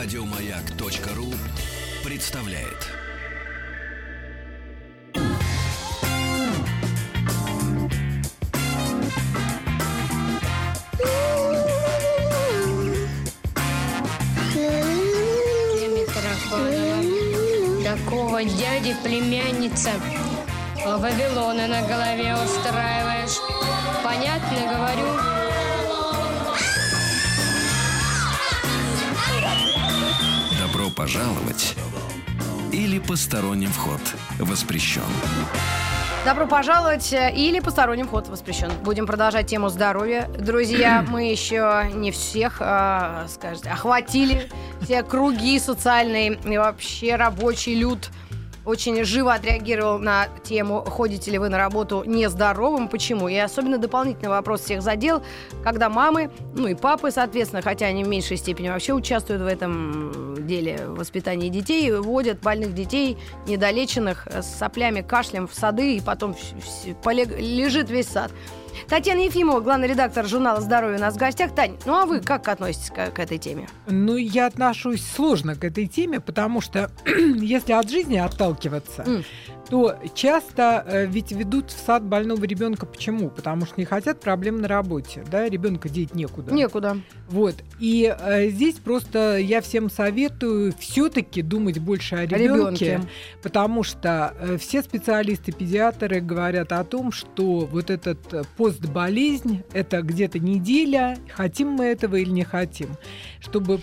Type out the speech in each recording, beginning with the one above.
Радиомаяк.ру представляет. Такого дяди племянница Вавилона на голове устраиваешь. Понятно говорю? Пожаловать или посторонним вход воспрещен. Добро пожаловать э, или посторонним вход воспрещен. Будем продолжать тему здоровья. Друзья, мы еще не всех, э, скажете, охватили все круги социальные и вообще рабочий люд очень живо отреагировал на тему «Ходите ли вы на работу нездоровым?» Почему? И особенно дополнительный вопрос всех задел, когда мамы, ну и папы, соответственно, хотя они в меньшей степени вообще участвуют в этом деле воспитания детей, водят больных детей, недолеченных, с соплями, кашлем в сады, и потом лежит весь сад. Татьяна Ефимова, главный редактор журнала «Здоровье» у нас в гостях. Тань, ну а вы как относитесь к, к этой теме? Ну, я отношусь сложно к этой теме, потому что если от жизни отталкиваться, mm то часто э, ведь ведут в сад больного ребенка. Почему? Потому что не хотят проблем на работе. Да, ребенка деть некуда. Некуда. Вот. И э, здесь просто я всем советую все-таки думать больше о ребенке, потому что э, все специалисты, педиатры говорят о том, что вот этот э, постболезнь это где-то неделя, хотим мы этого или не хотим, чтобы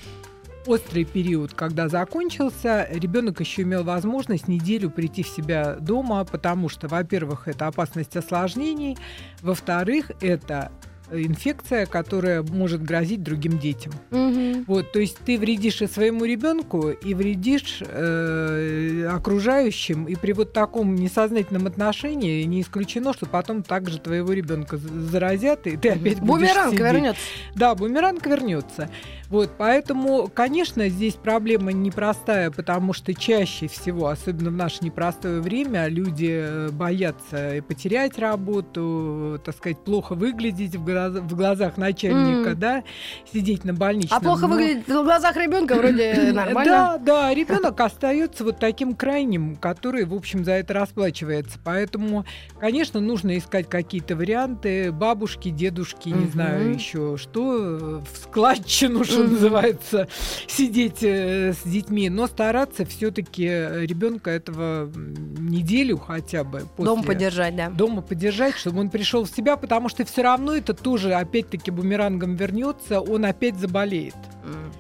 острый период, когда закончился, ребенок еще имел возможность неделю прийти в себя дома, потому что, во-первых, это опасность осложнений, во-вторых, это инфекция, которая может грозить другим детям. Угу. Вот, то есть ты вредишь и своему ребенку, и вредишь э, окружающим, и при вот таком несознательном отношении не исключено, что потом также твоего ребенка заразят, и ты опять бумеранг будешь вернется. Да, бумеранг вернется. Вот, поэтому, конечно, здесь проблема непростая, потому что чаще всего, особенно в наше непростое время, люди э, боятся потерять работу, так сказать, плохо выглядеть в, в глазах начальника, mm. да, сидеть на больничном. А плохо Но... выглядит в глазах ребенка вроде нормально. Да, да, ребенок остается вот таким крайним, который, в общем, за это расплачивается. Поэтому, конечно, нужно искать какие-то варианты, бабушки, дедушки, не знаю еще что, в складчину, что называется, сидеть э, с детьми, но стараться все-таки ребенка этого неделю хотя бы дома поддержать, да, дома поддержать, чтобы он пришел в себя, потому что все равно это тоже опять-таки бумерангом вернется, он опять заболеет.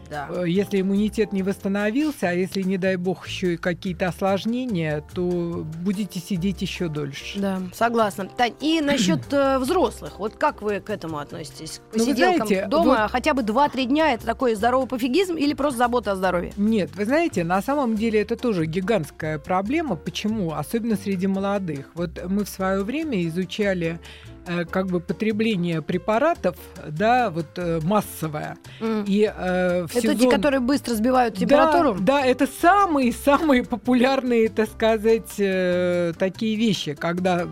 Да. Э, если иммунитет не восстановился, а если, не дай бог, еще и какие-то осложнения, то будете сидеть еще дольше. Да, согласна. Тань, и насчет э, взрослых, вот как вы к этому относитесь? К ну, посиделкам знаете, дома вот... хотя бы 2-3 дня это такой здоровый пофигизм или просто забота о здоровье? Нет, вы знаете, на самом деле это тоже гигантская проблема. Почему? Особенно среди молодых. Вот мы в свое время изучали как бы потребление препаратов, да, вот э, массовое. Mm. И э, в это сезон... те, которые быстро сбивают температуру? Да, да это самые-самые популярные, так сказать, э, такие вещи, когда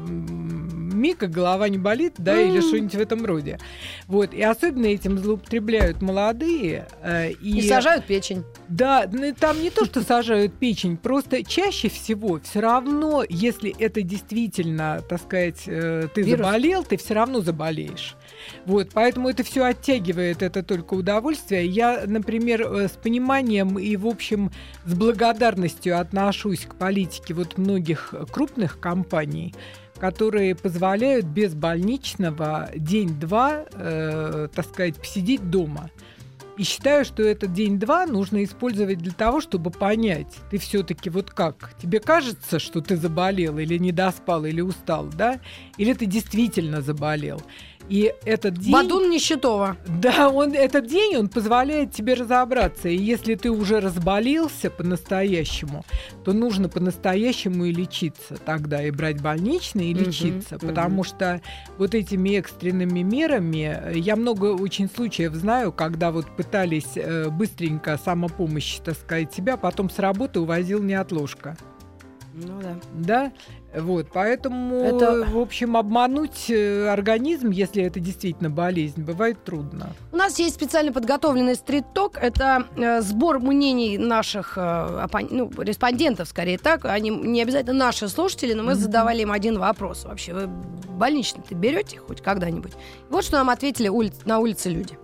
мика голова не болит, да, mm. или что-нибудь в этом роде. Вот, и особенно этим злоупотребляют молодые. Э, и... и сажают печень. Да, ну, там не то, что сажают печень, просто чаще всего все равно, если это действительно, так сказать, э, ты Вирус. заболел, ты все равно заболеешь. Вот, поэтому это все оттягивает это только удовольствие. Я, например, э, с пониманием и, в общем, с благодарностью отношусь к политике вот многих крупных компаний, которые позволяют без больничного день-два, э, так сказать, посидеть дома. И считаю, что этот день-два нужно использовать для того, чтобы понять, ты все-таки вот как, тебе кажется, что ты заболел или не доспал, или устал, да? Или ты действительно заболел? И этот день... Бадун Нищетова. Да, он, этот день, он позволяет тебе разобраться. И если ты уже разболелся по-настоящему, то нужно по-настоящему и лечиться тогда, и брать больничный, и лечиться. Угу, потому угу. что вот этими экстренными мерами, э, я много очень случаев знаю, когда вот пытались э, быстренько самопомощь, так сказать, себя, потом с работы увозил неотложка. Ну да. Да? Вот, поэтому, это... в общем, обмануть э, организм, если это действительно болезнь, бывает трудно. У нас есть специально подготовленный стрит-ток. Это э, сбор мнений наших э, оппон... ну, респондентов, скорее так. Они не обязательно наши слушатели, но мы mm-hmm. задавали им один вопрос. Вообще, вы больничный-то берете хоть когда-нибудь? Вот что нам ответили ули... на улице люди.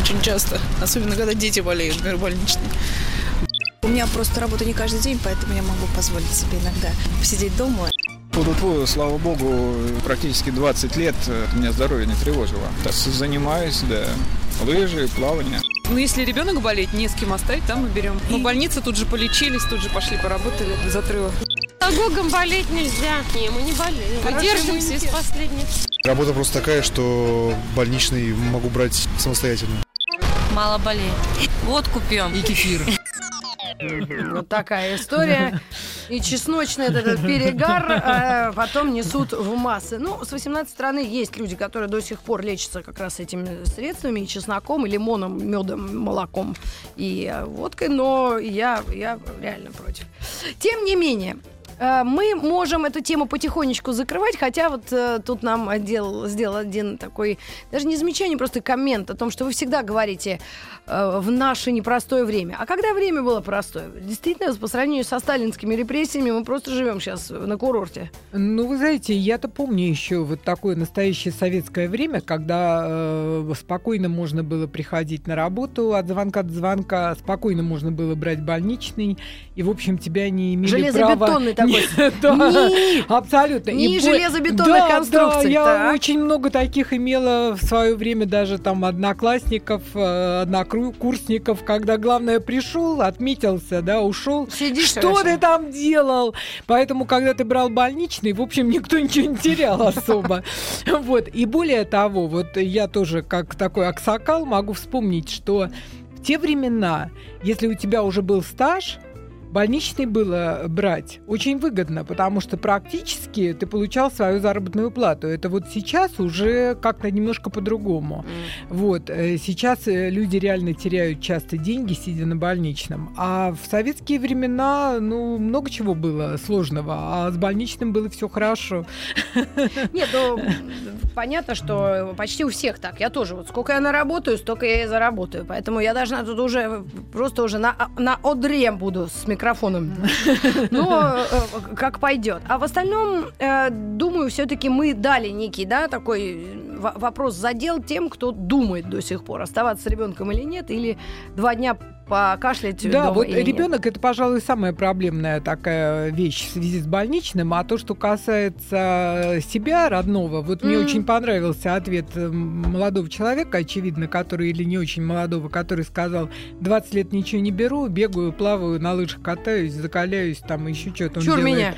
Очень часто, особенно когда дети болеют, например, больничные. У меня просто работа не каждый день, поэтому я могу позволить себе иногда посидеть дома. Фу-фу, слава богу, практически 20 лет меня здоровье не тревожило. Занимаюсь, да, лыжи, плавание. Ну, если ребенок болеет, не с кем оставить, там мы берем. Мы в больнице тут же полечились, тут же пошли поработали без отрыва. Агогом болеть нельзя. Не, мы не болеем. Мы держимся из последних. Работа просто такая, что больничный могу брать самостоятельно. Мало болеет. Водку пьем. И кефир. Вот такая история. И чесночный этот перегар а потом несут в массы. Ну, с 18 страны есть люди, которые до сих пор лечатся как раз этими средствами, и чесноком, и лимоном, медом, молоком и э, водкой, но я, я реально против. Тем не менее, Э, мы можем эту тему потихонечку закрывать, хотя вот э, тут нам отдел сделал один такой, даже не замечание, просто коммент о том, что вы всегда говорите э, в наше непростое время. А когда время было простое? Действительно, по сравнению со сталинскими репрессиями, мы просто живем сейчас на курорте. Ну, вы знаете, я-то помню еще вот такое настоящее советское время, когда э, спокойно можно было приходить на работу от звонка до звонка, спокойно можно было брать больничный, и, в общем, тебя не имели права такой. Абсолютно. Не железобетонных конструкций. Я очень много таких имела в свое время даже там одноклассников, э, однокурсников, когда главное пришел, отметился, да, ушел. Что ты там делал? Поэтому, когда ты брал больничный, в общем, никто ничего не терял особо. Вот. И более того, вот я тоже как такой аксакал могу вспомнить, что в те времена, если у тебя уже был стаж, больничный было брать очень выгодно, потому что практически ты получал свою заработную плату. Это вот сейчас уже как-то немножко по-другому. Mm. Вот э, сейчас э, люди реально теряют часто деньги, сидя на больничном. А в советские времена, ну, много чего было сложного, а с больничным было все хорошо. Нет, ну, понятно, что почти у всех так. Я тоже. Вот сколько я наработаю, столько я и заработаю. Поэтому я должна тут уже просто уже на, на одре буду с микрофоном микрофоном. Но э, как пойдет. А в остальном, э, думаю, все-таки мы дали некий, да, такой вопрос задел тем, кто думает до сих пор, оставаться с ребенком или нет, или два дня покашлять. Да, вот ребенок это, пожалуй, самая проблемная такая вещь в связи с больничным. А то, что касается себя родного, вот mm. мне очень понравился ответ молодого человека, очевидно, который или не очень молодого, который сказал: 20 лет ничего не беру, бегаю, плаваю, на лыжах катаюсь, закаляюсь, там еще что-то. Чур меня.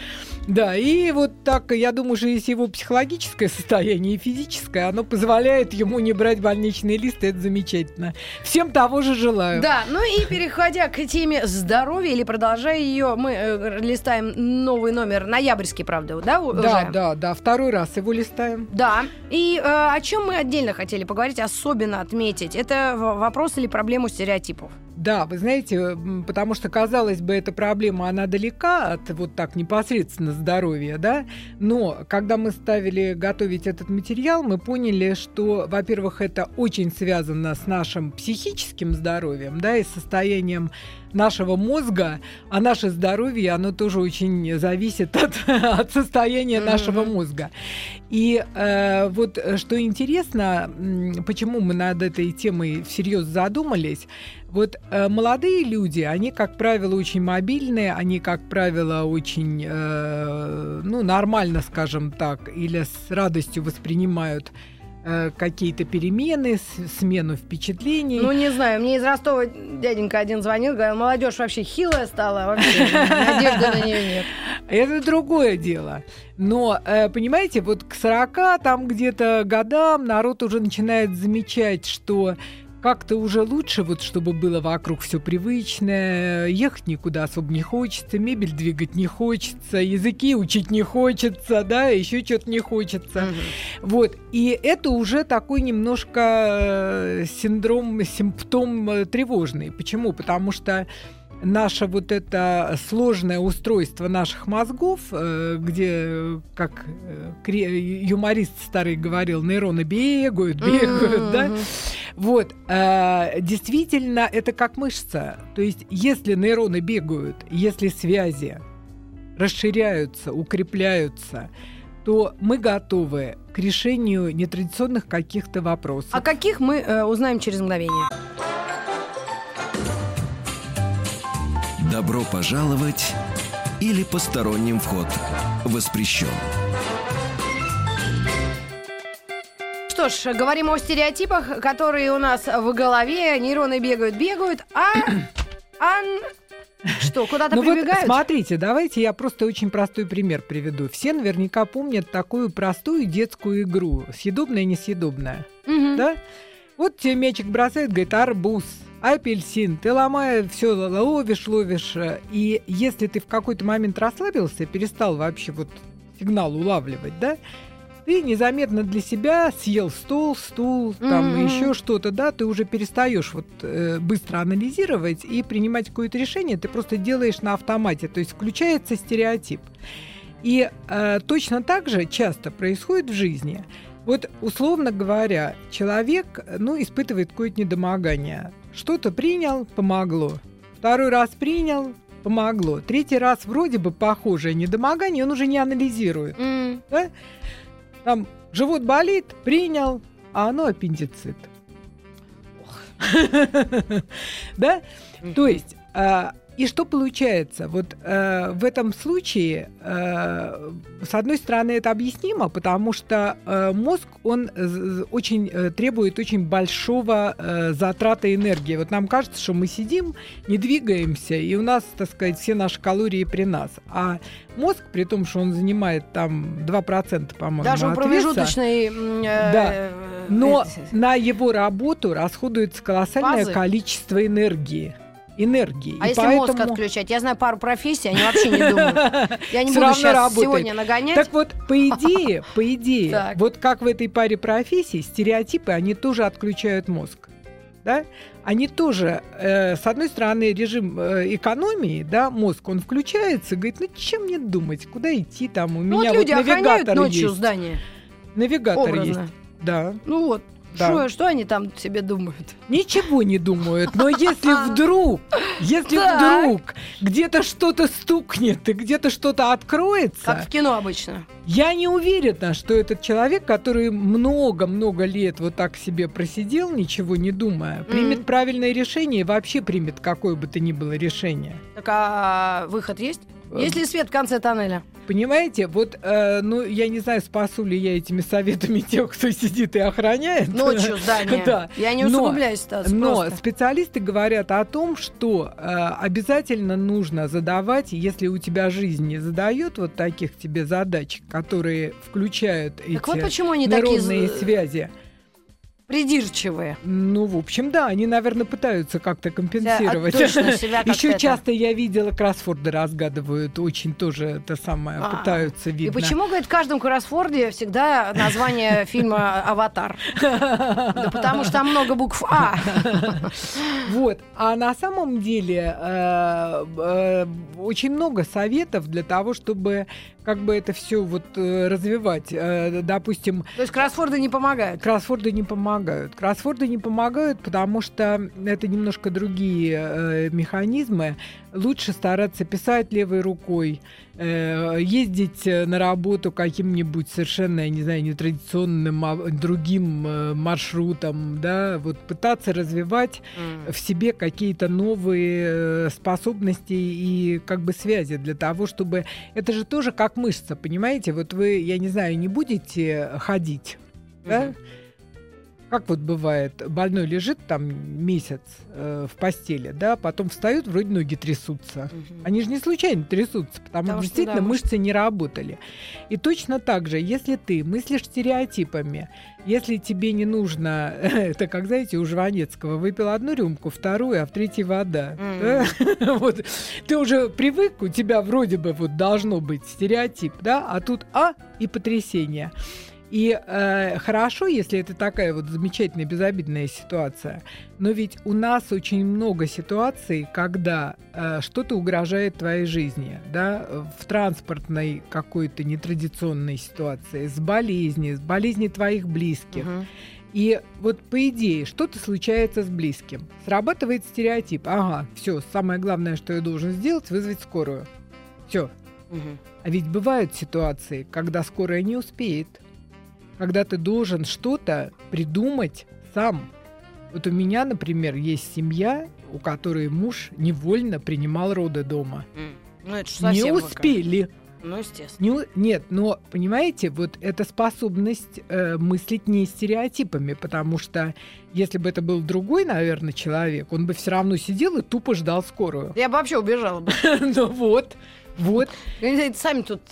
Да, и вот так, я думаю, что если его психологическое состояние и физическое, оно позволяет ему не брать больничный лист, это замечательно. Всем того же желаю. Да, ну и переходя к теме здоровья или продолжая ее, мы э, листаем новый номер, ноябрьский, правда, да, уже? Да, да, да, второй раз его листаем. Да, и э, о чем мы отдельно хотели поговорить, особенно отметить, это вопрос или проблему стереотипов. Да, вы знаете, потому что, казалось бы, эта проблема, она далека от вот так непосредственно здоровья, да, но когда мы ставили готовить этот материал, мы поняли, что, во-первых, это очень связано с нашим психическим здоровьем, да, и состоянием нашего мозга, а наше здоровье, оно тоже очень зависит от, от состояния mm-hmm. нашего мозга. И э, вот э, что интересно, почему мы над этой темой всерьез задумались, вот э, молодые люди, они, как правило, очень мобильные, они, как правило, очень, э, ну, нормально, скажем так, или с радостью воспринимают Э, какие-то перемены, смену впечатлений. Ну, не знаю, мне из Ростова дяденька один звонил, говорил, молодежь вообще хилая стала, вообще надежды на нее нет. Это другое дело. Но, э, понимаете, вот к 40 там где-то годам народ уже начинает замечать, что как-то уже лучше, вот чтобы было вокруг все привычное, ехать никуда особо не хочется, мебель двигать не хочется, языки учить не хочется, да, еще что-то не хочется. Угу. Вот. И это уже такой немножко э, синдром, симптом э, тревожный. Почему? Потому что наше вот это сложное устройство наших мозгов, э, где, как юморист старый говорил, нейроны бегают, бегают, mm-hmm. да? Вот, э, действительно, это как мышца. То есть, если нейроны бегают, если связи расширяются, укрепляются, то мы готовы к решению нетрадиционных каких-то вопросов. А каких мы э, узнаем через мгновение. Добро пожаловать или посторонним вход воспрещен. Что ж, говорим о стереотипах, которые у нас в голове. Нейроны бегают, бегают, а... Ан... Что, куда-то ну прибегают? Вот смотрите, давайте я просто очень простой пример приведу. Все наверняка помнят такую простую детскую игру. Съедобная, несъедобная. Угу. Да? Вот тебе мячик бросает, говорит, арбуз апельсин, ты ломаешь, все ловишь, ловишь. И если ты в какой-то момент расслабился, перестал вообще вот сигнал улавливать, да, ты незаметно для себя съел стол, стул, там mm-hmm. еще что-то, да, ты уже перестаешь вот э, быстро анализировать и принимать какое-то решение, ты просто делаешь на автомате, то есть включается стереотип. И э, точно так же часто происходит в жизни. Вот, условно говоря, человек, ну, испытывает какое-то недомогание. Что-то принял, помогло. Второй раз принял, помогло. Третий раз вроде бы похожее недомогание, он уже не анализирует. Mm. Да? Там живот болит, принял, а оно аппендицит. Да? То есть а, и что получается? Вот э, в этом случае, э, с одной стороны, это объяснимо, потому что э, мозг, он очень э, требует очень большого э, затрата энергии. Вот нам кажется, что мы сидим, не двигаемся, и у нас, так сказать, все наши калории при нас. А мозг, при том, что он занимает там 2%, по-моему, Даже от промежуточный... Э, да. Но на его работу расходуется колоссальное количество энергии энергии. А и если поэтому... мозг отключать? Я знаю пару профессий, они вообще не думают. Я не буду сейчас сегодня нагонять. Так вот, по идее, по идее, вот как в этой паре профессий, стереотипы, они тоже отключают мозг. Да? Они тоже, э, с одной стороны, режим э, экономии, да, мозг, он включается, говорит, ну чем мне думать, куда идти там, у ну, меня вот, люди вот навигатор ночью есть. здание. Навигатор Образно. есть. Да. Ну вот, да. Что, что они там себе думают? Ничего не думают. Но если вдруг, если вдруг где-то что-то стукнет и где-то что-то откроется... Как в кино обычно. Я не уверена, что этот человек, который много-много лет вот так себе просидел, ничего не думая, примет mm-hmm. правильное решение и вообще примет какое бы то ни было решение. Так а выход есть? Есть ли свет в конце тоннеля? Понимаете, вот, э, ну, я не знаю, спасу ли я этими советами тех, кто сидит и охраняет. Ночью здание. да. Я не усугубляю ситуацию. Но просто. специалисты говорят о том, что э, обязательно нужно задавать, если у тебя жизнь не задает вот таких тебе задач, которые включают так эти вот почему они нейронные такие... связи придирчивые. Ну, в общем, да, они, наверное, пытаются как-то компенсировать. Еще часто я видела, кроссфорды разгадывают, очень тоже это самое, а, пытаются видно. И почему, говорит, в каждом кроссфорде всегда название фильма «Аватар»? Да потому что там много букв «А». Вот. А на самом деле э, э, очень много советов для того, чтобы как бы это все вот э, развивать. Допустим... То есть кроссфорды не помогают? Кроссфорды не помогают помогают. Кроссворды не помогают, потому что это немножко другие э, механизмы. Лучше стараться писать левой рукой, э, ездить э, на работу каким-нибудь совершенно, я не знаю, нетрадиционным а, другим э, маршрутом, да, вот пытаться развивать mm. в себе какие-то новые э, способности и как бы связи для того, чтобы... Это же тоже как мышца, понимаете? Вот вы, я не знаю, не будете ходить, mm-hmm. да? Как вот бывает, больной лежит там месяц э, в постели, да, потом встают, вроде ноги трясутся. Угу. Они же не случайно трясутся, потому, потому что действительно да, мышцы не работали. И точно так же, если ты мыслишь стереотипами, если тебе не нужно, это как, знаете, у Жванецкого, выпил одну рюмку, вторую, а в третьей вода. Да? вот, ты уже привык, у тебя вроде бы вот должно быть стереотип, да, а тут А и потрясение. И э, хорошо, если это такая вот замечательная, безобидная ситуация. Но ведь у нас очень много ситуаций, когда э, что-то угрожает твоей жизни, да, в транспортной какой-то нетрадиционной ситуации, с болезнью, с болезнью твоих близких. Угу. И вот по идее, что-то случается с близким. Срабатывает стереотип. Ага, все, самое главное, что я должен сделать, вызвать скорую. Все. Угу. А ведь бывают ситуации, когда скорая не успеет. Когда ты должен что-то придумать сам. Вот у меня, например, есть семья, у которой муж невольно принимал роды дома. Ну, это совсем не успели. Пока. Ну, естественно. Не, нет, но, понимаете, вот эта способность э, мыслить не стереотипами, потому что если бы это был другой, наверное, человек, он бы все равно сидел и тупо ждал скорую. Я бы вообще убежала бы. Ну вот, вот. Сами тут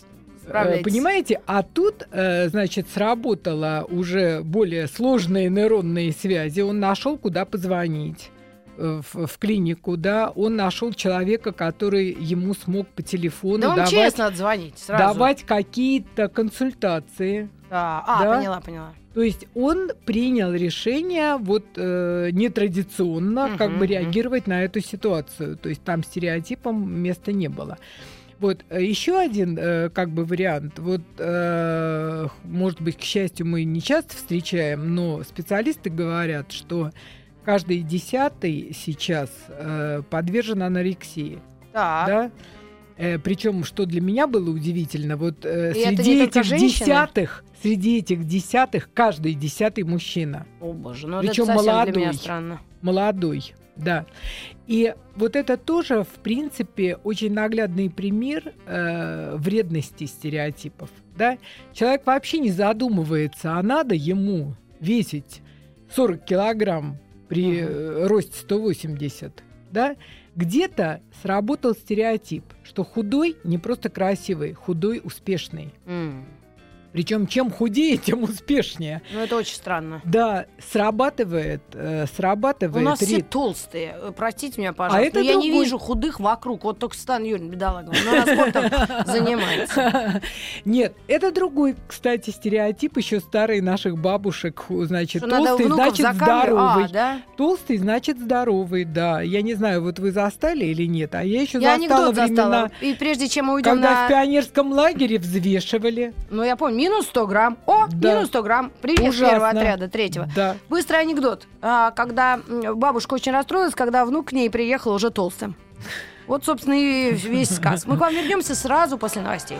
э, Понимаете, а тут, э, значит, сработала уже более сложные нейронные связи. Он нашел, куда позвонить. Э, в, в клинику, да, он нашел человека, который ему смог по телефону да давать, честно отзвонить сразу. давать какие-то консультации. Да. А, да? поняла, поняла. То есть он принял решение вот э, нетрадиционно угу, как бы реагировать угу. на эту ситуацию. То есть там стереотипом места не было. Вот э, еще один э, как бы вариант. Вот, э, может быть, к счастью, мы не часто встречаем, но специалисты говорят, что каждый десятый сейчас э, подвержен анорексии. Так. Да? Э, причем, что для меня было удивительно, вот э, среди этих десятых, среди этих десятых каждый десятый мужчина. О боже, ну причем это молодой, для меня странно. Молодой, да. И вот это тоже, в принципе, очень наглядный пример э, вредности стереотипов. Да? Человек вообще не задумывается, а надо ему весить 40 килограмм при uh росте 180, да, где-то сработал стереотип, что худой не просто красивый, худой успешный. Mm. Причем чем худее, тем успешнее. Ну, это очень странно. Да, срабатывает, э, срабатывает. У нас рит... все толстые. Э, простите меня, пожалуйста. А это но другой... я не вижу худых вокруг. Вот только Стан Юрьевна бедолага. Но она спортом занимается. Нет, это другой, кстати, стереотип еще старый наших бабушек. Значит, толстый значит здоровый. А, толстый значит здоровый, да. Я не знаю, вот вы застали или нет, а я еще застала времена. И прежде чем мы уйдем Когда в пионерском лагере взвешивали. Ну, я помню, Минус 100 грамм. О, да. минус 100 грамм. Привет Ужасно. первого отряда, третьего. Да. Быстрый анекдот. А, когда бабушка очень расстроилась, когда внук к ней приехал уже толстым. Вот, собственно, и весь сказ. Мы к вам вернемся сразу после новостей.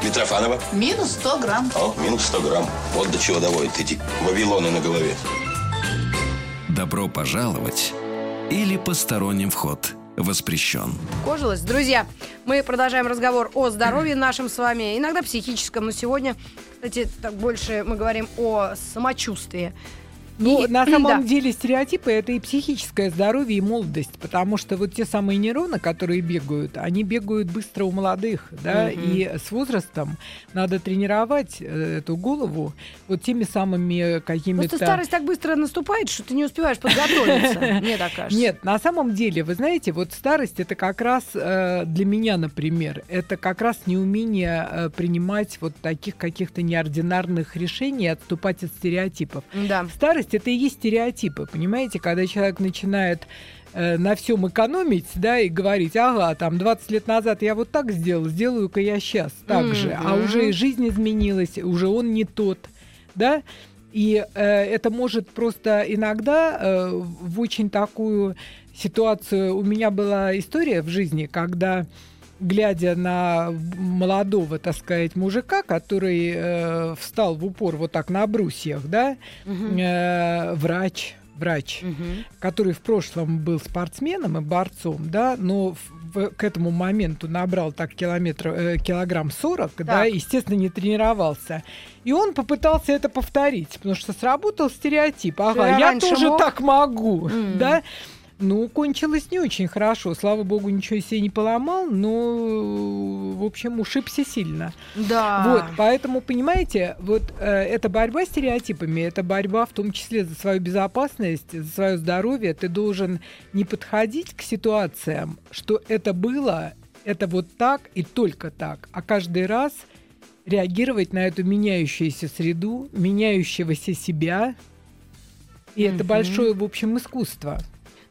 Митрофанова. Минус 100 грамм. О, минус 100 грамм. Вот до чего доводят эти Вавилоны на голове. Добро пожаловать или посторонним вход воспрещен. Кожилась. Друзья, мы продолжаем разговор о здоровье нашем с вами, иногда психическом, но сегодня, кстати, так больше мы говорим о самочувствии. Ну, и, на самом да. деле стереотипы это и психическое здоровье, и молодость, потому что вот те самые нейроны, которые бегают, они бегают быстро у молодых, да, угу. и с возрастом надо тренировать э, эту голову вот теми самыми какими-то... Просто старость так быстро наступает, что ты не успеваешь подготовиться, мне так кажется. Нет, на самом деле, вы знаете, вот старость это как раз э, для меня, например, это как раз неумение э, принимать вот таких каких-то неординарных решений, отступать от стереотипов. Да. Старость старость это и есть стереотипы, понимаете, когда человек начинает э, на всем экономить, да, и говорить, ага, там 20 лет назад я вот так сделал, сделаю-ка я сейчас так mm-hmm. же, а уже жизнь изменилась, уже он не тот, да, и э, это может просто иногда э, в очень такую ситуацию, у меня была история в жизни, когда глядя на молодого, так сказать, мужика, который э, встал в упор вот так на брусьях, да, угу. э, врач, врач, угу. который в прошлом был спортсменом и борцом, да, но в, к этому моменту набрал так километр, э, килограмм 40, так. да, естественно, не тренировался. И он попытался это повторить, потому что сработал стереотип. Ага, я, я тоже мог? так могу, mm. да. Ну, кончилось не очень хорошо. Слава богу, ничего себе не поломал, но, в общем, ушибся сильно. Да. Вот, поэтому, понимаете, вот э, эта борьба с стереотипами, это борьба в том числе за свою безопасность, за свое здоровье. Ты должен не подходить к ситуациям, что это было, это вот так и только так, а каждый раз реагировать на эту меняющуюся среду, меняющегося себя. И mm-hmm. это большое, в общем, искусство.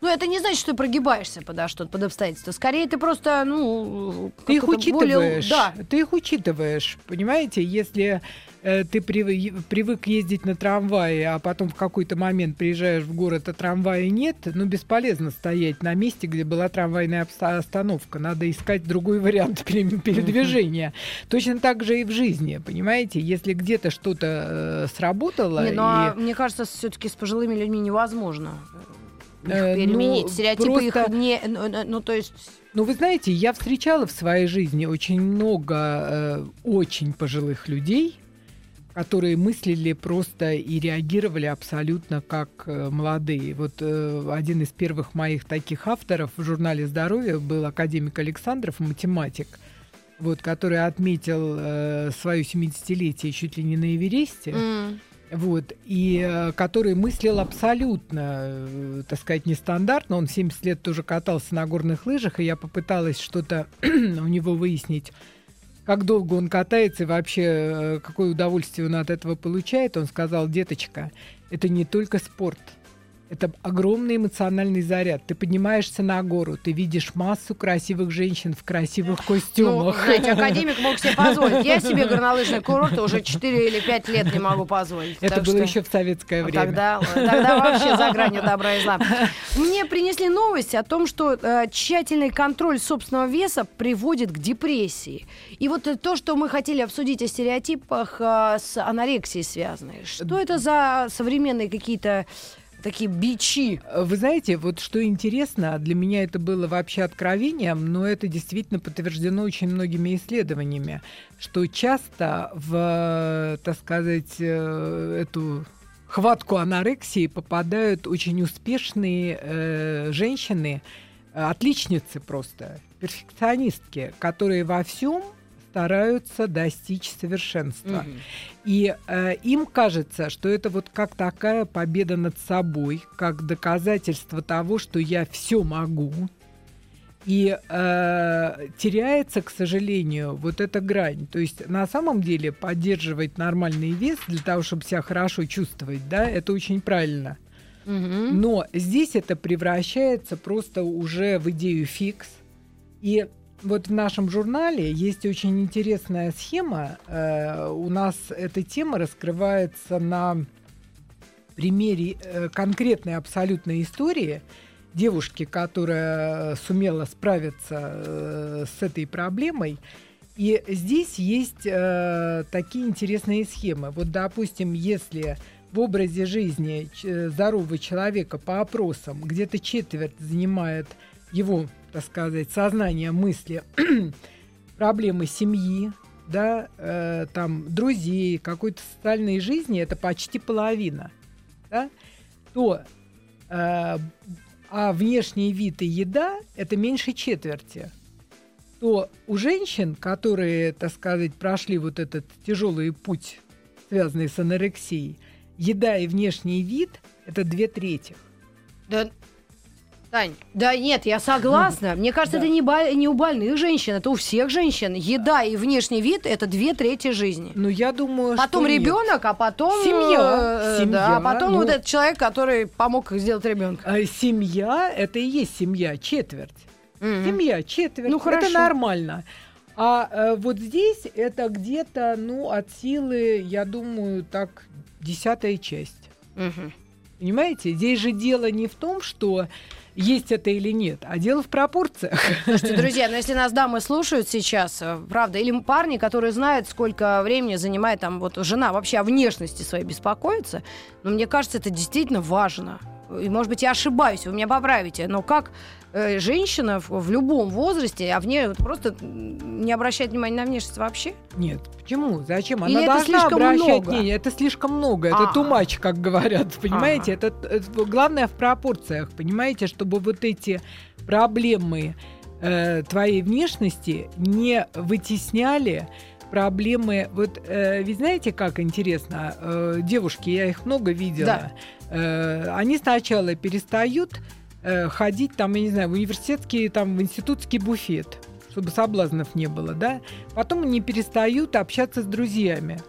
Ну, это не значит, что ты прогибаешься под что-то, под обстоятельства. Скорее, ты просто, ну... Ты их учитываешь. Более... Да. Ты их учитываешь, понимаете? Если э, ты прив... привык ездить на трамвае, а потом в какой-то момент приезжаешь в город, а трамвая нет, ну, бесполезно стоять на месте, где была трамвайная остановка. Надо искать другой вариант передвижения. Точно так же и в жизни, понимаете? Если где-то что-то э, сработало... Не, ну, а и... а, мне кажется, все-таки с пожилыми людьми невозможно э, переменить. Ну, Стереотипы просто... их не... Ну, ну, ну, то есть... Ну, вы знаете, я встречала в своей жизни очень много э, очень пожилых людей, которые мыслили просто и реагировали абсолютно как э, молодые. Вот э, один из первых моих таких авторов в журнале «Здоровье» был академик Александров, математик, вот, который отметил э, свое 70-летие чуть ли не на Эвересте. Mm вот, и э, который мыслил абсолютно, э, так сказать, нестандартно. Он 70 лет тоже катался на горных лыжах, и я попыталась что-то у него выяснить, как долго он катается и вообще э, какое удовольствие он от этого получает. Он сказал, деточка, это не только спорт – это огромный эмоциональный заряд. Ты поднимаешься на гору, ты видишь массу красивых женщин в красивых ну, костюмах. Ну, знаете, академик мог себе позволить. Я себе горнолыжный курорт уже 4 или 5 лет не могу позволить. Это было что... еще в советское время. Тогда, тогда вообще за гранью добра и зла. Мне принесли новость о том, что э, тщательный контроль собственного веса приводит к депрессии. И вот то, что мы хотели обсудить о стереотипах э, с анорексией связанные. Что это за современные какие-то такие бичи. Вы знаете, вот что интересно, для меня это было вообще откровением, но это действительно подтверждено очень многими исследованиями, что часто в, так сказать, э, эту хватку анорексии попадают очень успешные э, женщины, отличницы просто, перфекционистки, которые во всем стараются достичь совершенства. Угу. И э, им кажется, что это вот как такая победа над собой, как доказательство того, что я все могу. И э, теряется, к сожалению, вот эта грань. То есть на самом деле поддерживать нормальный вес для того, чтобы себя хорошо чувствовать, да, это очень правильно. Угу. Но здесь это превращается просто уже в идею фикс. И вот в нашем журнале есть очень интересная схема. Э, у нас эта тема раскрывается на примере э, конкретной абсолютной истории девушки, которая сумела справиться э, с этой проблемой. И здесь есть э, такие интересные схемы. Вот, допустим, если в образе жизни здорового человека по опросам где-то четверть занимает его так сказать, сознание, мысли, проблемы семьи, да, э, там, друзей, какой-то социальной жизни, это почти половина, да, то э, а внешний вид и еда – это меньше четверти, то у женщин, которые, так сказать, прошли вот этот тяжелый путь, связанный с анорексией, еда и внешний вид – это две трети. Да, Тань, да нет, я согласна. Мне кажется, да. это не, баль, не у больных женщин, это у всех женщин. Еда и внешний вид это две трети жизни. Ну, я думаю, Потом ребенок, а потом семья. Э, семья. Да, а потом ну... вот этот человек, который помог сделать ребенка. А семья это и есть семья, четверть. Mm-hmm. Семья, четверть. Ну, хорошо. Это нормально. А э, вот здесь это где-то, ну, от силы, я думаю, так, десятая часть. Угу. Понимаете? Здесь же дело не в том, что есть это или нет, а дело в пропорциях. Слушайте, друзья, ну если нас дамы слушают сейчас, э, правда, или парни, которые знают, сколько времени занимает там вот жена вообще о внешности своей беспокоится, но мне кажется, это действительно важно. И, может быть, я ошибаюсь, вы меня поправите, но как э, женщина в, в любом возрасте, а в ней вот просто не обращать внимания на внешность вообще? Нет, почему? Зачем? Она Или должна это обращать много? Не, это слишком много, это а тумач, как говорят, понимаете? Это, это главное в пропорциях, понимаете, чтобы вот эти проблемы э, твоей внешности не вытесняли проблемы. Вот э, вы знаете, как интересно, э, девушки, я их много видела, Да. э, они сначала перестают э, ходить там, я не знаю, в университетский, там, в институтский буфет, чтобы соблазнов не было, да. Потом они перестают общаться с друзьями,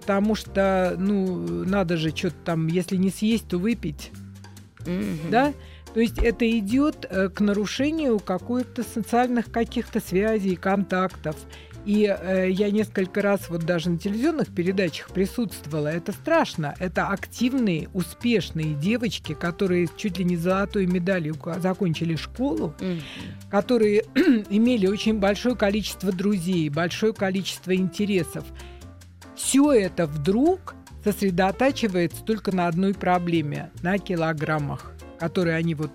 потому что, ну, надо же что-то там, если не съесть, то выпить, да. То есть это идет э, к нарушению какой-то социальных каких-то связей, контактов. И э, я несколько раз вот даже на телевизионных передачах присутствовала. Это страшно. Это активные, успешные девочки, которые чуть ли не золотой медалью закончили школу, которые имели очень большое количество друзей, большое количество интересов. Все это вдруг сосредотачивается только на одной проблеме – на килограммах, которые они вот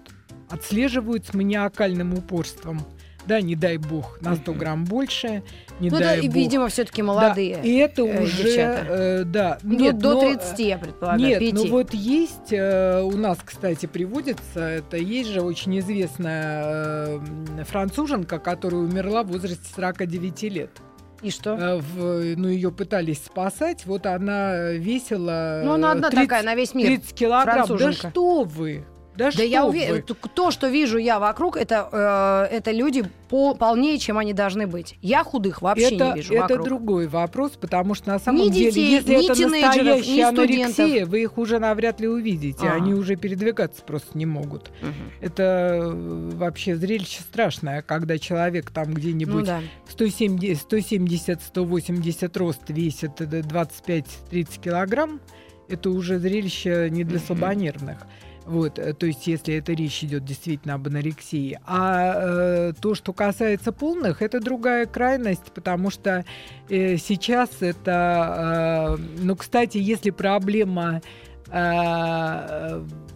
отслеживают с маниакальным упорством. Да, не дай бог, на 100 грамм больше, не Ну, дай это, бог. видимо, все-таки молодые. Да, и это э, уже, девчата. э, да. Ну, Нет, до но, 30, я предполагаю, Нет, пяти. ну вот есть, э, у нас, кстати, приводится, это есть же очень известная э, француженка, которая умерла в возрасте 49 лет. И что? Э, в- ну, ее пытались спасать, вот она весила... Ну, она одна 30 такая на весь мир. 30 килограмм. Да француженка. что вы? Да, Да что я уверена, то, что вижу я вокруг, это, э, это люди по, полнее, чем они должны быть. Я худых вообще это, не вижу это вокруг. другой вопрос, потому что на самом Ни деле, детей, если ни это настоящая анорексия, вы их уже навряд ли увидите. А. Они уже передвигаться просто не могут. Это э, вообще зрелище страшное, когда человек там Ну где-нибудь да. 170-180 рост весит э, 25-30 килограмм. Это уже зрелище не для слабонервных. Вот, э, то есть, если это речь идет действительно об анорексии. А э, то, что касается полных, это другая крайность, потому что э, сейчас это, э, ну, кстати, если проблема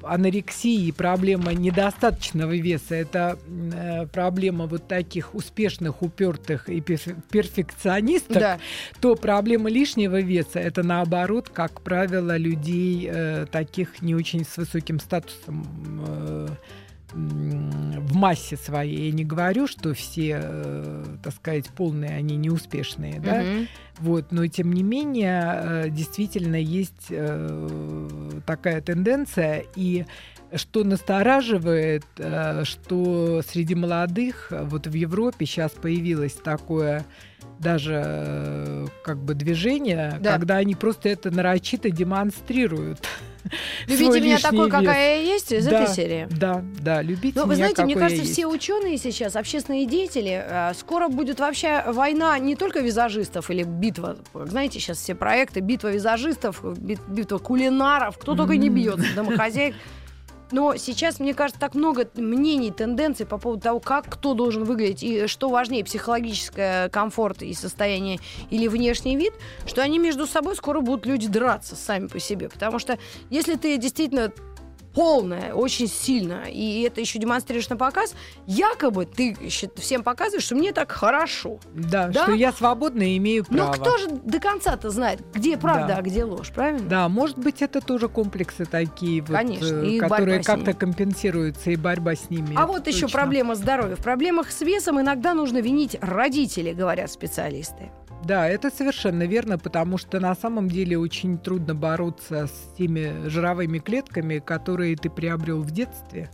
анорексии, проблема недостаточного веса, это э, проблема вот таких успешных, упертых и перф- перфекционистов, Да. то проблема лишнего веса это наоборот, как правило, людей э, таких не очень с высоким статусом э, в массе своей. Я не говорю, что все, э, так сказать, полные, они неуспешные, да, вот, но тем не менее э, действительно есть э, такая тенденция и что настораживает, что среди молодых вот в Европе сейчас появилось такое даже как бы движение, Да. когда они просто это нарочито демонстрируют. Любите свой меня такой, какая я есть, из этой серии. Да, да, любите Ну, вы меня, знаете, мне кажется, все ученые сейчас, общественные деятели, э, скоро будет вообще война не только визажистов или битва. Знаете, сейчас все проекты битва визажистов, бит- битва кулинаров, кто только не М. бьется, домохозяек. Но сейчас, мне кажется, так много мнений, тенденций по поводу того, как кто должен выглядеть и что важнее, психологическое комфорт и состояние или внешний вид, что они между собой скоро будут люди драться сами по себе. Потому что если ты действительно полная, очень сильно, и это еще демонстрируешь на показ, якобы ты всем показываешь, что мне так хорошо. Да, Да? что я свободна и имею право. Но кто же до конца-то знает, где правда, Да. а где ложь, правильно? Да, может быть, это тоже комплексы такие, вот, Конечно, э, и которые как-то компенсируются, и борьба с ними. А вот еще точно. проблема здоровья. В проблемах с весом иногда нужно винить родителей, говорят специалисты. Да, это совершенно верно, потому что на самом деле очень трудно бороться с теми жировыми клетками, которые ты приобрел в детстве.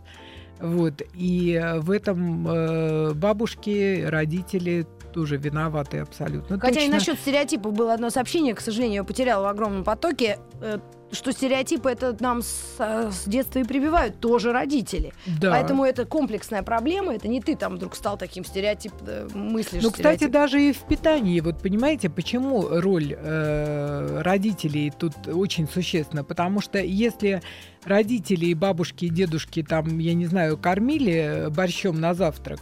Вот. И в этом э, бабушки, родители тоже виноваты абсолютно. Хотя и точно. насчет стереотипов было одно сообщение, к сожалению, я потеряла в огромном потоке, э, что стереотипы это нам с, э, с детства и прививают тоже родители. Да. Поэтому это комплексная проблема, это не ты там вдруг стал таким стереотип, э, мыслишь Ну, кстати, стереотип. даже и в питании, вот понимаете, почему роль э, родителей тут очень существенна? Потому что если родители и бабушки и дедушки там, я не знаю, кормили борщом на завтрак,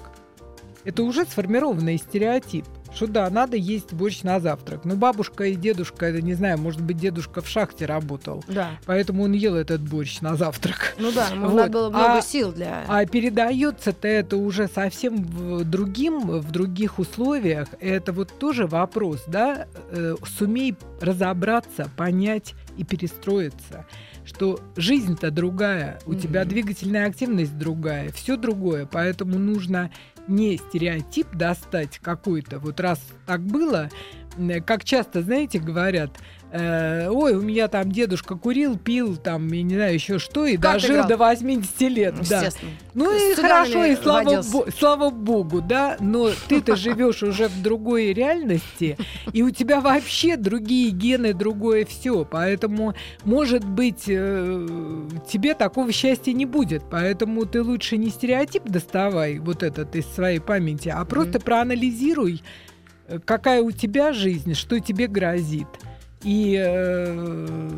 это уже сформированный стереотип. Что да, надо есть борщ на завтрак. Но бабушка и дедушка, это не знаю, может быть, дедушка в шахте работал. Да. Поэтому он ел этот борщ на завтрак. Ну да, ему Вот. надо было много А- сил для... А передается-то это уже совсем в другим, в других условиях. Это вот тоже вопрос, да? Э, Сумей разобраться, понять и перестроиться, что жизнь-то другая, у тебя Мгм. двигательная активность другая, все другое, поэтому нужно не стереотип достать какой-то, вот раз так было, как часто, знаете, говорят, э, ой, у меня там дедушка курил, пил, там, я не знаю, еще что, и как дожил до 80 лет. Да. Ну и хорошо, и слава, бо- слава богу, да, но ты-то живешь уже в другой реальности, и у тебя вообще другие гены, другое все, поэтому, может быть, э, тебе такого счастья не будет, поэтому ты лучше не стереотип доставай вот этот из своей памяти, а просто mm-hmm. проанализируй, э, какая у тебя жизнь, что тебе грозит и э,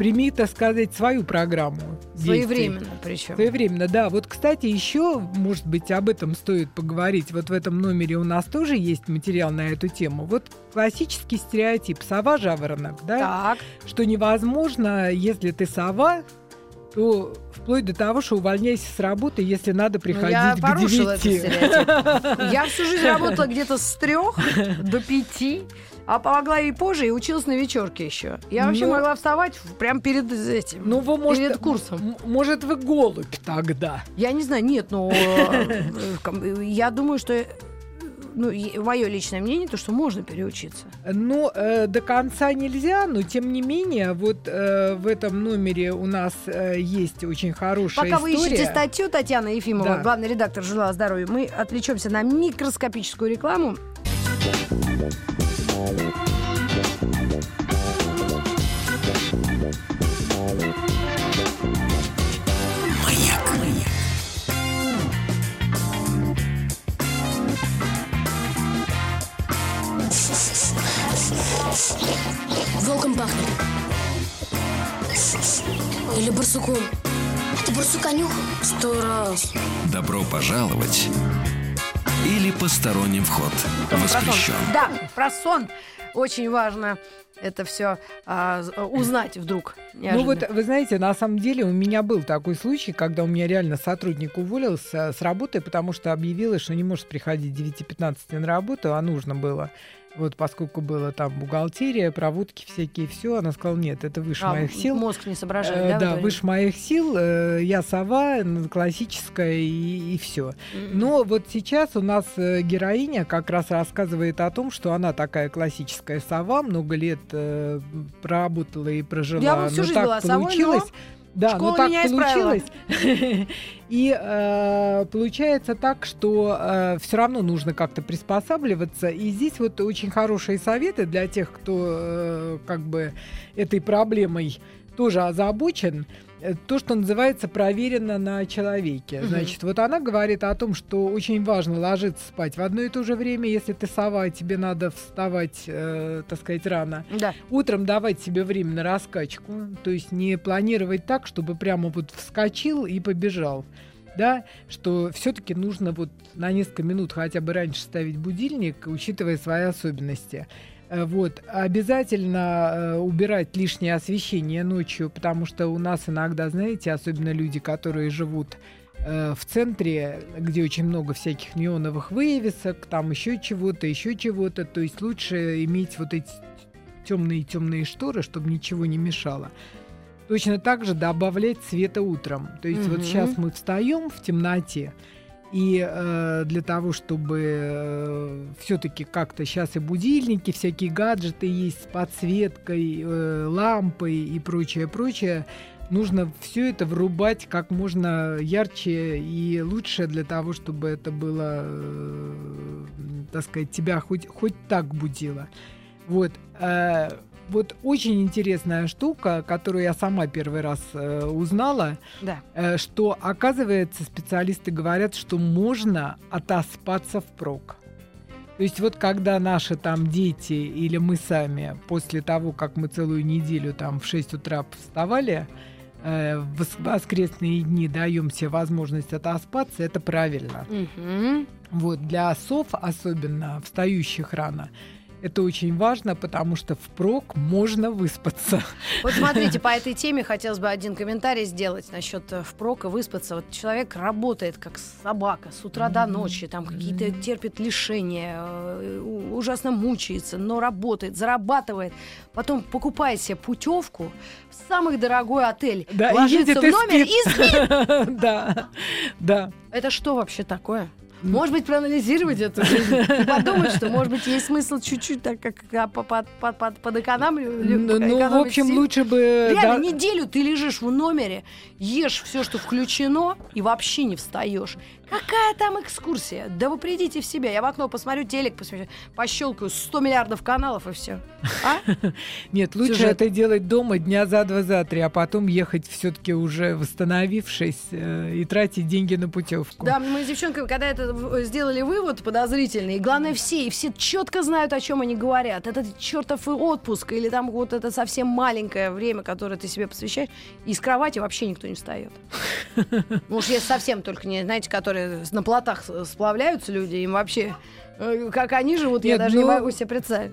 прими, так сказать, свою программу. Своевременно причем. Своевременно, да. Вот, кстати, еще, может быть, об этом стоит поговорить. Вот в этом номере у нас тоже есть материал на эту тему. Вот классический стереотип сова-жаворонок, да? Так. Что невозможно, если ты сова, то вплоть до того, что увольняйся с работы, если надо ну, приходить я к порушила 9. Этот Я всю жизнь работала где-то с трех до пяти. А помогла и позже, и училась на вечерке еще. Я вообще ну, могла вставать прям перед этим. Ну, вы, может, перед курсом. Может, вы голубь тогда? Я не знаю, нет, но э, я думаю, что ну, мое личное мнение, то, что можно переучиться. Ну, э, до конца нельзя, но тем не менее, вот э, в этом номере у нас э, есть очень хорошая Пока история. вы ищете статью Татьяны Ефимова, да. главный редактор журнала «Здоровье», мы отвлечемся на микроскопическую рекламу. Волком пахнет. Или барсуком. Это барсука нюх? Сто раз. Добро пожаловать или посторонним вход воспрещен. Да, про сон очень важно это все а, узнать вдруг. Неожиданно. Ну вот, вы знаете, на самом деле у меня был такой случай, когда у меня реально сотрудник уволился с работы, потому что объявилось, что не может приходить 9-15 на работу, а нужно было. Вот поскольку было там бухгалтерия, проводки всякие, все, она сказала, нет, это выше а, моих сил. Мозг не соображает, э, да? Да, выше моих сил, э, я сова, классическая и, и все. Mm-hmm. Но вот сейчас у нас э, героиня как раз рассказывает о том, что она такая классическая сова, много лет проработала и прожила. Я всю жизнь так была получилось. Совой, но... Да, Школа ну так меня получилось. И э, получается так, что э, все равно нужно как-то приспосабливаться. И здесь вот очень хорошие советы для тех, кто э, как бы этой проблемой тоже озабочен. Э, то, что называется проверено на человеке. Значит, вот она говорит о том, что очень важно ложиться спать в одно и то же время, если ты сова, тебе надо вставать, э, так сказать, рано. Да. Утром давать себе время на раскачку, то есть не планировать так, чтобы прямо вот вскочил и побежал да, что все-таки нужно вот на несколько минут хотя бы раньше ставить будильник, учитывая свои особенности. Э, вот. Обязательно э, убирать лишнее освещение ночью, потому что у нас иногда, знаете, особенно люди, которые живут э, в центре, где очень много всяких неоновых вывесок, там еще чего-то, еще чего-то. То есть лучше иметь вот эти темные-темные шторы, чтобы ничего не мешало. Точно так же добавлять света утром. То есть угу. вот сейчас мы встаем в темноте, и э, для того, чтобы э, все-таки как-то сейчас и будильники, всякие гаджеты есть с подсветкой, э, лампой и прочее, прочее, нужно все это врубать как можно ярче и лучше для того, чтобы это было, э, так сказать, тебя хоть, хоть так будило. Вот. Э, вот очень интересная штука, которую я сама первый раз э, узнала, да. э, что, оказывается, специалисты говорят, что можно отоспаться впрок. То есть вот когда наши там дети или мы сами после того, как мы целую неделю там в 6 утра вставали, э, в воскресные дни даем себе возможность отоспаться, это правильно. Угу. Вот для сов, особенно встающих рано, это очень важно, потому что впрок можно выспаться. Вот смотрите, по этой теме хотелось бы один комментарий сделать насчет э, впрока выспаться. Вот человек работает как собака с утра до ночи, там какие-то терпит лишения, э, ужасно мучается, но работает, зарабатывает, потом покупает себе путевку в самый дорогой отель, да, ложится в номер и спит. И спит. Да, да. Это что вообще такое? Может быть, проанализировать эту жизнь и подумать, что, может быть, есть смысл чуть-чуть так как под, под, под. Ну, ну в общем, сил. лучше бы... Реально, да... неделю ты лежишь в номере, ешь все, что включено, и вообще не встаешь. Какая там экскурсия? Да вы придите в себя. Я в окно посмотрю, телек посмотрю, пощелкаю 100 миллиардов каналов и все. А? Нет, лучше Сюжет. это делать дома дня за два, за три, а потом ехать все-таки уже восстановившись э, и тратить деньги на путевку. Да, мы с девчонками, когда это сделали вывод подозрительный, и главное все, и все четко знают, о чем они говорят. Этот чертов отпуск или там вот это совсем маленькое время, которое ты себе посвящаешь, и с кровати вообще никто не встает. Может, если совсем только не, знаете, которые которые на плотах сплавляются люди, им вообще, э, как они живут, Нет, я даже ну... не могу себе представить.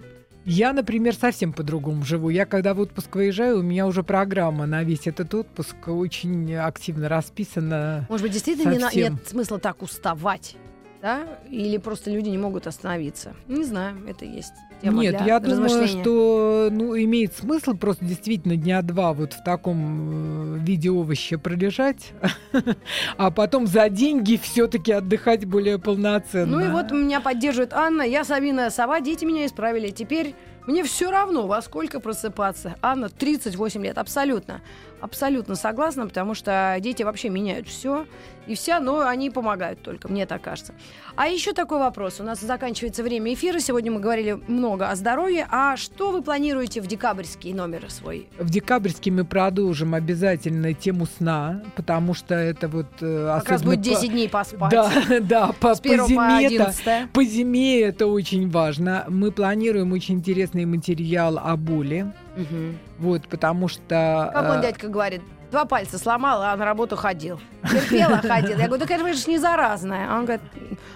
Я, например, совсем по-другому живу. Я, когда в отпуск выезжаю, у меня уже программа на весь этот отпуск очень активно расписана. Может быть, действительно не на... нет смысла так уставать, да? Или просто люди не могут остановиться? Не знаю, это есть тема Нет, я думаю, что ну, имеет смысл просто действительно дня два вот в таком э, виде овоща пролежать, а потом за деньги все-таки отдыхать более полноценно. Ну и вот меня поддерживает Анна, я Сабина Сова, дети меня исправили. Теперь мне все равно, во сколько просыпаться. Анна, 38 лет, абсолютно. Абсолютно согласна, потому что дети вообще меняют все и вся, но они помогают только, мне так кажется. А еще такой вопрос. У нас заканчивается время эфира. Сегодня мы говорили много о здоровье. А что вы планируете в декабрьский номер свой? В декабрьский мы продолжим обязательно тему сна, потому что это вот... Э, как раз будет 10 по... дней поспать. Да, да, по, по зиме, это, по зиме это очень важно. Мы планируем очень интересный материал о боли. Угу. Вот, потому что... Как он, э, дядька, говорит, два пальца сломала, а на работу ходил. Терпела, ходил. Я говорю, так это же не заразная. А он говорит,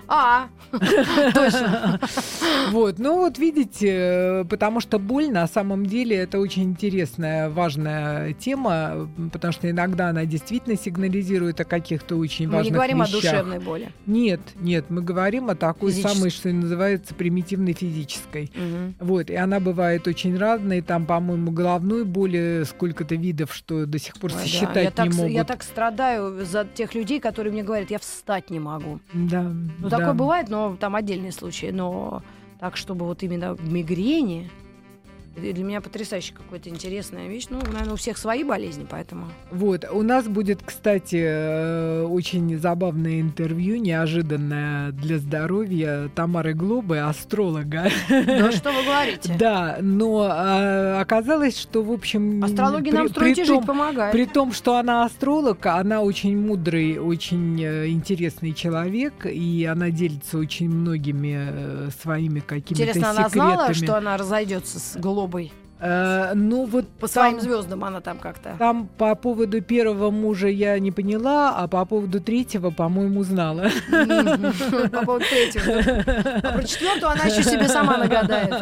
а, точно. Вот, ну вот видите, потому что боль на самом деле это очень интересная, важная тема, потому что иногда она действительно сигнализирует о каких-то очень важных вещах. Мы не говорим вещах. о душевной боли. Нет, нет, мы говорим о такой самой, что называется, примитивной физической. Угу. Вот, и она бывает очень разной, там, по-моему, головной боли сколько-то видов, что до сих пор Да. я не так, могут. Я так страдаю за тех людей, которые мне говорят, я встать не могу. Да. Ну, да. такое бывает, но там отдельные случаи. Но так, чтобы вот именно в для меня потрясающе какая-то интересная вещь. Ну, наверное, у всех свои болезни, поэтому. Вот. У нас будет, кстати, э, очень забавное интервью, неожиданное для здоровья Тамары Глобы, астролога. Да, что вы говорите? Да, но а, оказалось, что, в общем... Астрология нам строить и жить помогает. При том, что она астролог, она очень мудрый, очень э, интересный человек, и она делится очень многими э, своими какими-то секретами. Интересно, она знала, что она разойдется с Глобой? Злобой. Э, ну вот по там, своим звездам она там как-то. Там по поводу первого мужа я не поняла, а по поводу третьего, по-моему, знала. По поводу третьего. А про четвертую она еще себе сама нагадает.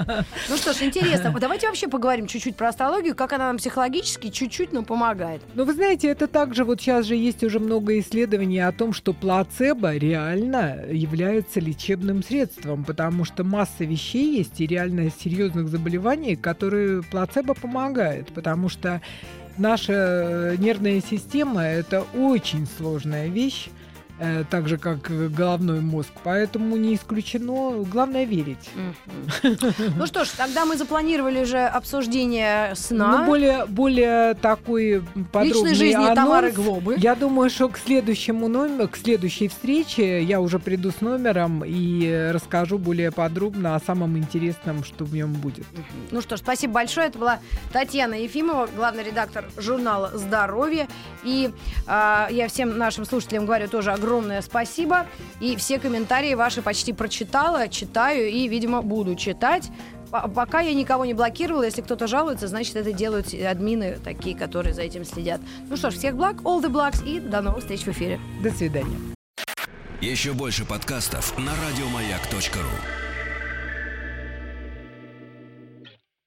Ну что ж, интересно. Давайте вообще поговорим чуть-чуть про астрологию, как она нам психологически чуть-чуть, но помогает. Ну вы знаете, это также вот сейчас же есть уже много исследований о том, что плацебо реально является лечебным средством, потому что масса вещей есть и реально серьезных заболеваний, которые плацебо помогает, потому что наша нервная система это очень сложная вещь. Э, так же, как головной мозг. Поэтому не исключено. Главное верить. Ну что ж, тогда мы запланировали уже обсуждение сна. Ну, более, более такой подробный Личной жизни анонс. Тамары Глобы. Я думаю, что к следующему номеру, к следующей встрече я уже приду с номером и расскажу более подробно о самом интересном, что в нем будет. Ну что ж, спасибо большое. Это была Татьяна Ефимова, главный редактор журнала «Здоровье». И э, я всем нашим слушателям говорю тоже огромное огромное спасибо. И все комментарии ваши почти прочитала, читаю и, видимо, буду читать. Пока я никого не блокировала, если кто-то жалуется, значит, это делают админы такие, которые за этим следят. Ну что ж, всех благ, all the blocks, и до новых встреч в эфире. До свидания. Еще больше подкастов на радиомаяк.ру